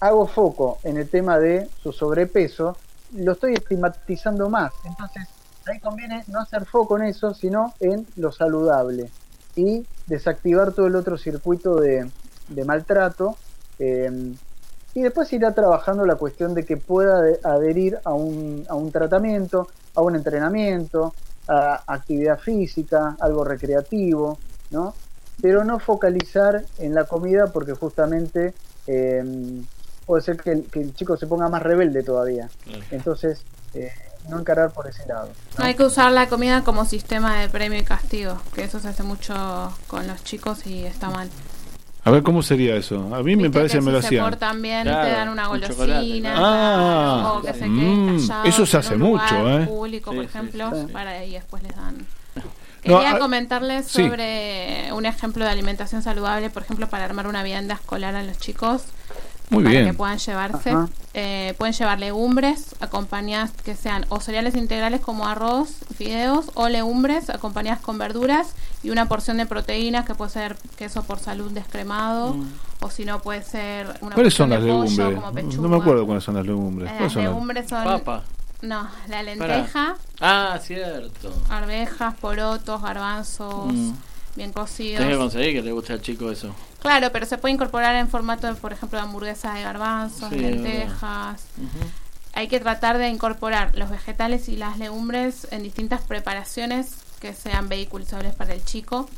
hago foco en el tema de su sobrepeso, lo estoy estigmatizando más. Entonces, ahí conviene no hacer foco en eso, sino en lo saludable y desactivar todo el otro circuito de, de maltrato. eh, y después irá trabajando la cuestión de que pueda adherir a un, a un tratamiento, a un entrenamiento, a actividad física, algo recreativo, ¿no? Pero no focalizar en la comida porque justamente eh, puede ser que el, que el chico se ponga más rebelde todavía. Entonces, eh, no encarar por ese lado. No hay que usar la comida como sistema de premio y castigo, que eso se hace mucho con los chicos y está mal. A ver, ¿cómo sería eso? A mí me parece que me lo hacían. portan bien Claro, te dan una un golosina, Ah, o que se mm, eso se en hace mucho, ¿eh? público, por Sí, sí, ejemplo, sí, sí. para y después les dan. No, Quería ah, comentarles sí. sobre un ejemplo de alimentación saludable, por ejemplo, para armar una vianda escolar a los chicos. Muy para bien. que puedan llevarse. Eh, pueden llevar legumbres acompañadas que sean o cereales integrales como arroz, fideos, o legumbres acompañadas con verduras y una porción de proteínas que puede ser queso por salud descremado o si no puede ser una ¿Cuáles son las de pollo legumbres? como No me acuerdo cuáles son las legumbres. Eh, ¿Cuáles las son las- legumbres son Papa. no, la lenteja, Ah, cierto. arvejas, porotos, garbanzos, Mm. bien cocidos. Tienes que conseguir que le guste al chico eso. Claro, pero se puede incorporar en formato, de, por ejemplo, de hamburguesas de garbanzos, Sí, lentejas. Hay que tratar de incorporar los vegetales y las legumbres en distintas preparaciones que sean vehiculables para el chico.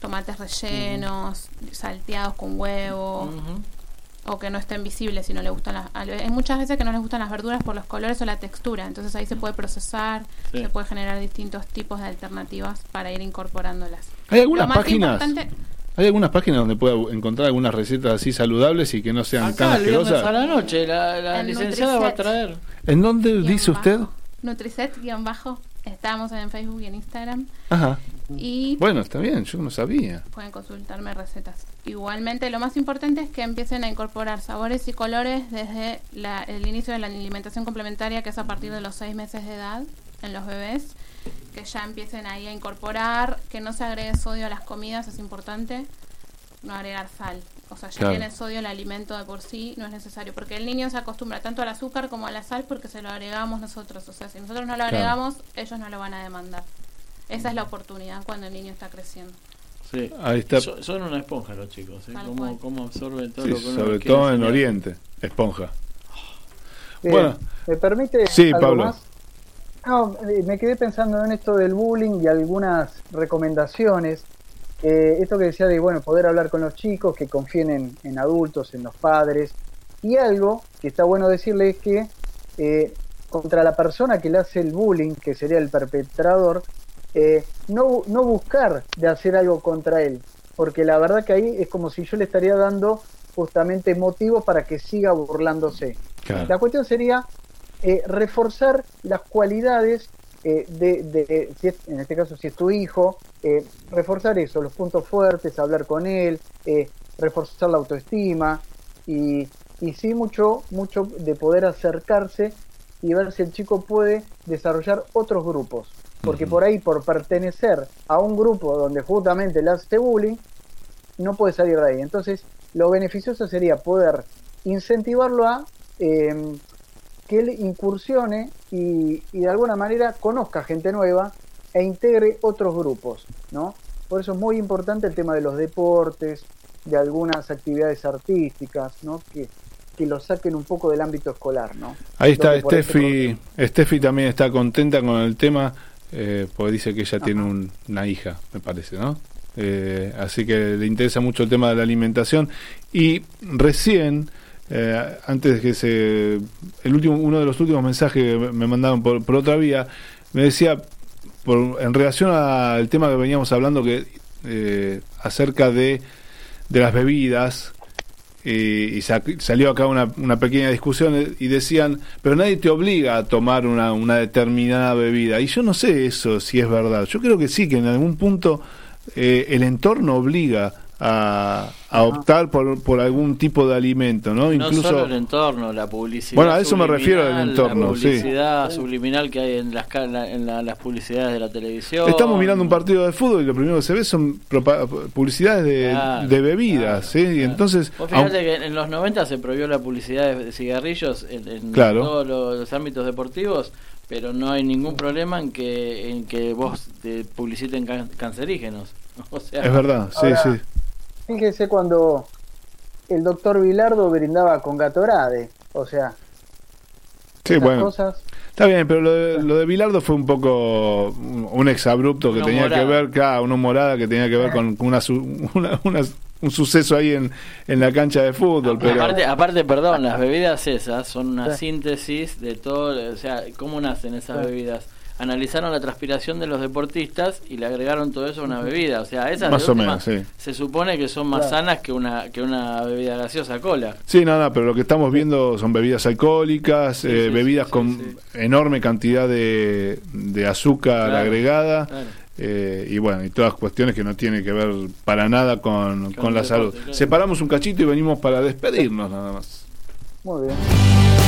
Tomates rellenos, salteados con huevo. o que no estén visibles si no le gustan las hay muchas veces que no les gustan las verduras por los colores o la textura entonces ahí se puede procesar Sí. se puede generar distintos tipos de alternativas para ir incorporándolas Hay algunas páginas. Hay algunas páginas donde pueda encontrar algunas recetas así saludables y que no sean tan Acá viernes asquerosas. a la noche la, la En licenciada va a traer. ¿En dónde dice usted? Nutriset-bajo estamos en Facebook y en Instagram Ajá. y Bueno, está bien, yo no sabía. pueden consultarme recetas. Igualmente, lo más importante es que empiecen a incorporar sabores y colores desde la- el inicio de la alimentación complementaria, que es a partir de los seis meses de edad en los bebés, que ya empiecen ahí a incorporar, que no se agregue sodio a las comidas, es importante, no agregar sal. O sea, ya Claro. tiene sodio el alimento de por sí, no es necesario, porque el niño se acostumbra tanto al azúcar como a la sal porque se lo agregamos nosotros. O sea, si nosotros no lo Claro. agregamos, ellos no lo van a demandar. Esa es la oportunidad cuando el niño está creciendo. Sí. Ahí está. So- son una esponja los chicos, ¿eh? ¿Cómo, cómo absorben todo Sí, lo que uno sobre todo en. Oriente, esponja. Bueno, ¿me permite Sí, algo Pablo. más? No, eh, me quedé pensando en esto del bullying y algunas recomendaciones. Eh, esto que decía de bueno poder hablar con los chicos, que confíen en, en adultos, en los padres. Y algo que está bueno decirle es que eh, contra la persona que le hace el bullying, que sería el perpetrador, eh, no, no buscar de hacer algo contra él. Porque la verdad que ahí es como si yo le estaría dando justamente motivos para que siga burlándose. Claro. La cuestión sería eh, reforzar las cualidades eh, de, de- si es- en este caso si es tu hijo, eh, reforzar eso, los puntos fuertes, hablar con él, eh, reforzar la autoestima y, y sí mucho, mucho de poder acercarse y ver si el chico puede desarrollar otros grupos. Porque por ahí, por pertenecer a un grupo donde justamente le hace bullying, no puede salir de ahí. Entonces, lo beneficioso sería poder incentivarlo a eh, que él incursione y, y de alguna manera conozca gente nueva e integre otros grupos, ¿no? Por eso es muy importante el tema de los deportes, de algunas actividades artísticas, ¿no? Que, que lo saquen un poco del ámbito escolar, ¿no? Ahí está Donde Steffi. Steffi también está contenta con el tema, eh, porque dice que ella tiene un- una hija, me parece, ¿no? Eh, así que le interesa mucho el tema de la alimentación. Y recién, eh, antes de que se. El último, uno de los últimos mensajes que me- mandaron por, por otra vía, me decía, por, en relación al tema que veníamos hablando, que eh, acerca de, de las bebidas, y, y sa- salió acá una, una pequeña discusión eh, y decían, pero nadie te obliga a tomar una, una determinada bebida. Y yo no sé eso si es verdad. Yo creo que sí, que en algún punto eh, el entorno obliga a, a optar por, por algún tipo de alimento, ¿no? No Incluso solo el entorno, la publicidad. Bueno, a eso me refiero subliminal, entorno, La sí. publicidad subliminal que hay en las, en la- las publicidades de la televisión. estamos mirando un partido de fútbol y lo primero que se ve son publicidades de, Claro, de bebidas, ¿sí? Y entonces... Vos fíjate que en los 90 se prohibió la publicidad de cigarrillos en, todos los, los ámbitos deportivos, pero no hay ningún problema en que en que vos te publiciten can- cancerígenos. O sea, Es verdad, sí, Ahora, sí. Fíjese cuando el doctor Vilardo brindaba con Gatorade, o sea, Sí, esas bueno. cosas. Está bien, pero lo de, lo de Bilardo fue un poco un exabrupto que Una tenía que ver, claro, una humorada que tenía que ver con una, su- una- una- un suceso ahí en, en la cancha de fútbol. Pero, Aparte, aparte, perdón, las bebidas esas son una síntesis de todo, o sea, ¿cómo nacen esas Sí. bebidas? Analizaron la transpiración de los deportistas y le agregaron todo eso a una bebida, o sea, esas de Más o última menos, sí. se supone que son más Claro. sanas que una que una bebida gaseosa cola. Sí, no, no, pero lo que estamos viendo son bebidas alcohólicas, eh, sí, bebidas sí, con sí, enorme cantidad de, de azúcar Claro, agregada. claro. eh, y bueno, y todas cuestiones que no tienen que ver para nada con, con la deporte, salud. claro. Separamos un cachito y venimos para despedirnos nada más. Muy bien.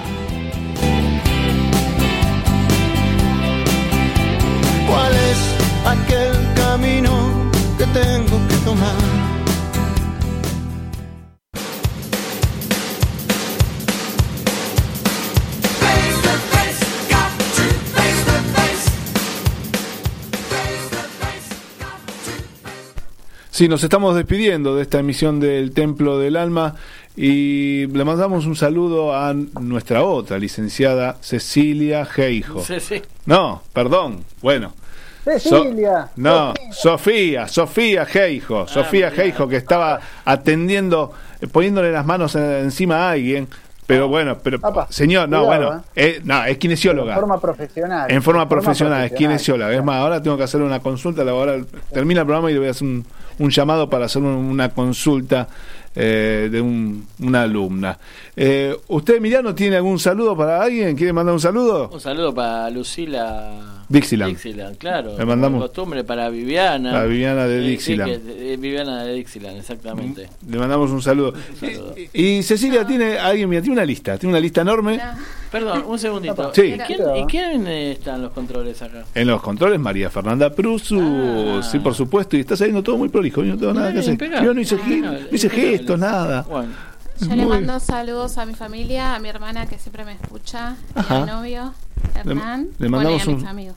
Sí, nos estamos despidiendo de esta emisión del Templo del Alma. Y le mandamos un saludo a nuestra otra licenciada Cecilia Geijo. Sí, sí. No, perdón. Bueno. Cecilia. So- no, Sofía, Sofía Geijo. Sofía Geijo que estaba atendiendo, eh, poniéndole las manos en- encima a alguien. Pero bueno, pero señor, no, cuidado, bueno, eh, no, es kinesióloga. En forma profesional. En forma profesional, es kinesióloga. Es más, ahora tengo que hacer una consulta. la- Ahora termina el programa y le voy a hacer un, un llamado para hacer un- una consulta eh, de un- una alumna. Eh, ¿Usted, Emiliano, tiene algún saludo para alguien? ¿Quiere mandar un saludo? Un saludo para Lucila Dixieland. Dixieland, claro. Le mandamos- Como costumbre para Viviana. Para Viviana de Eh, sí, Dixieland. que- eh, Viviana de Dixieland, exactamente. Le mandamos un saludo. saludo. Y, y Cecilia tiene alguien, mira, tiene una lista, tiene una lista enorme. Perdón, un segundito. Sí. ¿Y quién, y quién, eh, están los controles acá? En los controles, María Fernanda Prusu, sí, por supuesto, y está saliendo todo muy prolijo, yo no tengo nada que hacer. Yo no hice, gi- no gestos, nada. Bueno, Yo le Muy- mando saludos a mi familia, a mi hermana que siempre me escucha, y a mi novio, Hernán, le bueno, mandamos y a mis un- amigos.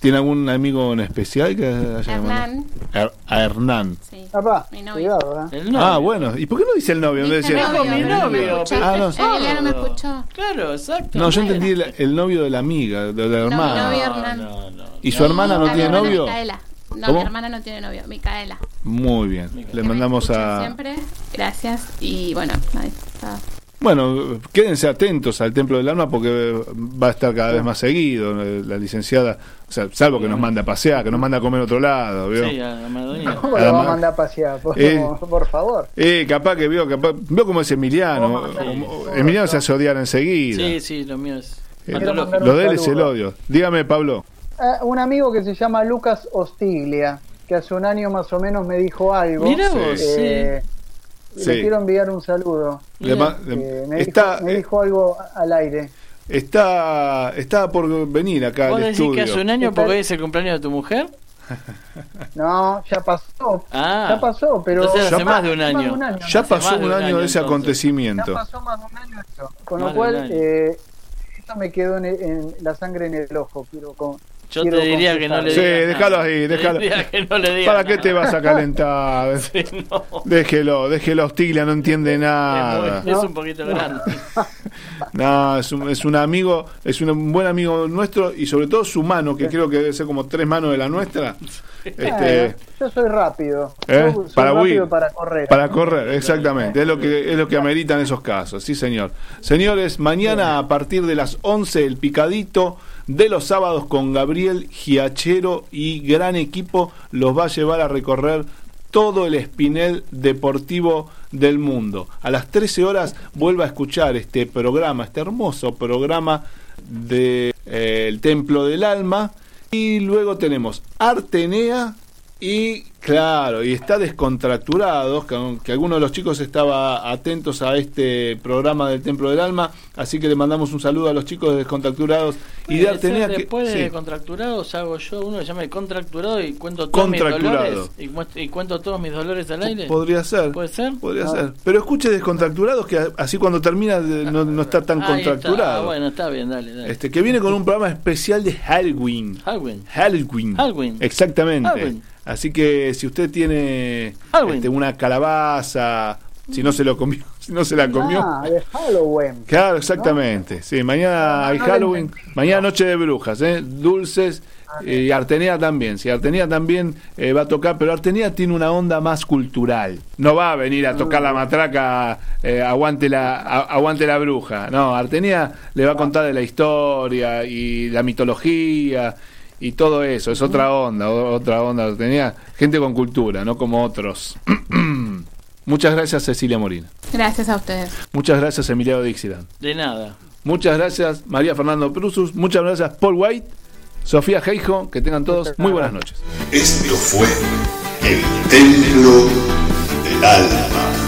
¿Tiene algún amigo en especial que haya? Hernán. Er- a Hernán. Sí, Papá, mi novio. cuidado, ¿eh? novio. Ah, bueno. ¿Y por qué no dice el novio? Dije decir- novio, mi no novio. Ah, no. Emiliano me escuchó. Claro, exacto. No, yo entendí el, el novio de la amiga, de la No, mi hermana. novio Hernán. No, no. ¿Y su hermana no tiene hermana novio? Micaela. No, ¿Cómo? mi hermana no tiene novio, Micaela. Muy bien. Le mandamos a. Siempre, gracias. Y bueno, ahí está. Bueno, quédense atentos al Templo del Alma porque va a estar cada vez más seguido. eh, La licenciada, o sea, salvo que nos manda a pasear, que nos manda a comer a otro lado, ¿vio? Sí, a la Madonina. ¿Cómo lo va a mandar a pasear? Por, Eh. por favor. Eh, capaz que vio, capaz, vio cómo es Emiliano. Emiliano se hace odiar enseguida. Sí, sí, lo mío es. Eh, lo de él es el odio. Dígame, Pablo. Eh, un amigo que se llama Lucas Ostiglia, que hace un año más o menos me dijo algo. Mirá vos, Eh, sí. Le Sí. quiero enviar un saludo. Le Eh, le- me, está, dijo, me dijo algo al aire. está, está por venir acá ¿Vos al decís estudio. que hace un año porque hoy es el cumpleaños de tu mujer? No, ya pasó. Ah. ya pasó, pero. Hace Ya más de un más de año. un año. Ya pasó un un año año, de ese entonces. Ya acontecimiento. pasó más de un año esto. Con Más lo cual, eh, esto me quedó en, en la sangre en el ojo. Quiero con, Yo te diría que no le Sí, digas déjalo nada. ahí, déjalo. diría que no le digas ¿Para qué te vas a calentar? Sí, no. Déjelo, déjelo, Hostiglia, no entiende nada. Es, muy- es un poquito grande. No, es un, es un amigo, es un buen amigo nuestro y sobre todo su mano, que creo que debe ser como tres manos de la nuestra. Este, yo soy rápido. ¿Eh? Yo soy Para rápido huir. para correr. Para correr, exactamente. Es lo que es lo que ameritan esos casos, sí, señor. Señores, mañana a partir de las 11 el picadito de los sábados con Gabriel Giachero y gran equipo los va a llevar a recorrer todo el espinel deportivo del mundo. A las 13 horas vuelva a escuchar este programa, este hermoso programa de eh, Templo del Alma y luego tenemos Artenea y claro, y está descontracturado, que, que alguno de los chicos estaba atentos a este programa del Templo del Alma, así que le mandamos un saludo a los chicos de descontracturados y de Puede ser Artenea que después de sí. contracturados hago yo uno que se llama el contracturado y cuento todos mis dolores y, y cuento todos mis dolores al aire. Podría ser. ¿Puede ser? Podría Ah. ser. Pero escuche descontracturados que así cuando termina de- no, no está tan está. contracturado. Ah, bueno, está bien, dale, dale. Este, que viene con un programa especial de Halloween. Halloween. Halloween. Halloween. Exactamente. Halloween. Así que si usted tiene este, una calabaza, si no se lo comió, si no se la comió. Ah, de Halloween. Claro, exactamente. Sí, mañana hay no le Halloween, mañana noche de brujas, ¿eh? dulces eh, y Artenea también. Sí, Artenea también eh, va a tocar, pero Artenea tiene una onda más cultural. No va a venir a tocar la matraca, eh, aguante la a- aguante la bruja. No, Artenea le va a contar de la historia y la mitología y todo eso. Es otra onda, otra onda. Artenea, gente con cultura, no como otros. Muchas gracias Cecilia Morina. Gracias a ustedes. Muchas gracias Emiliano Dixieland. De nada. Muchas gracias María Fernando Prusus, muchas gracias Paul White, Sofía Geijo, que tengan todos muy buenas noches. Esto fue el templo del alma.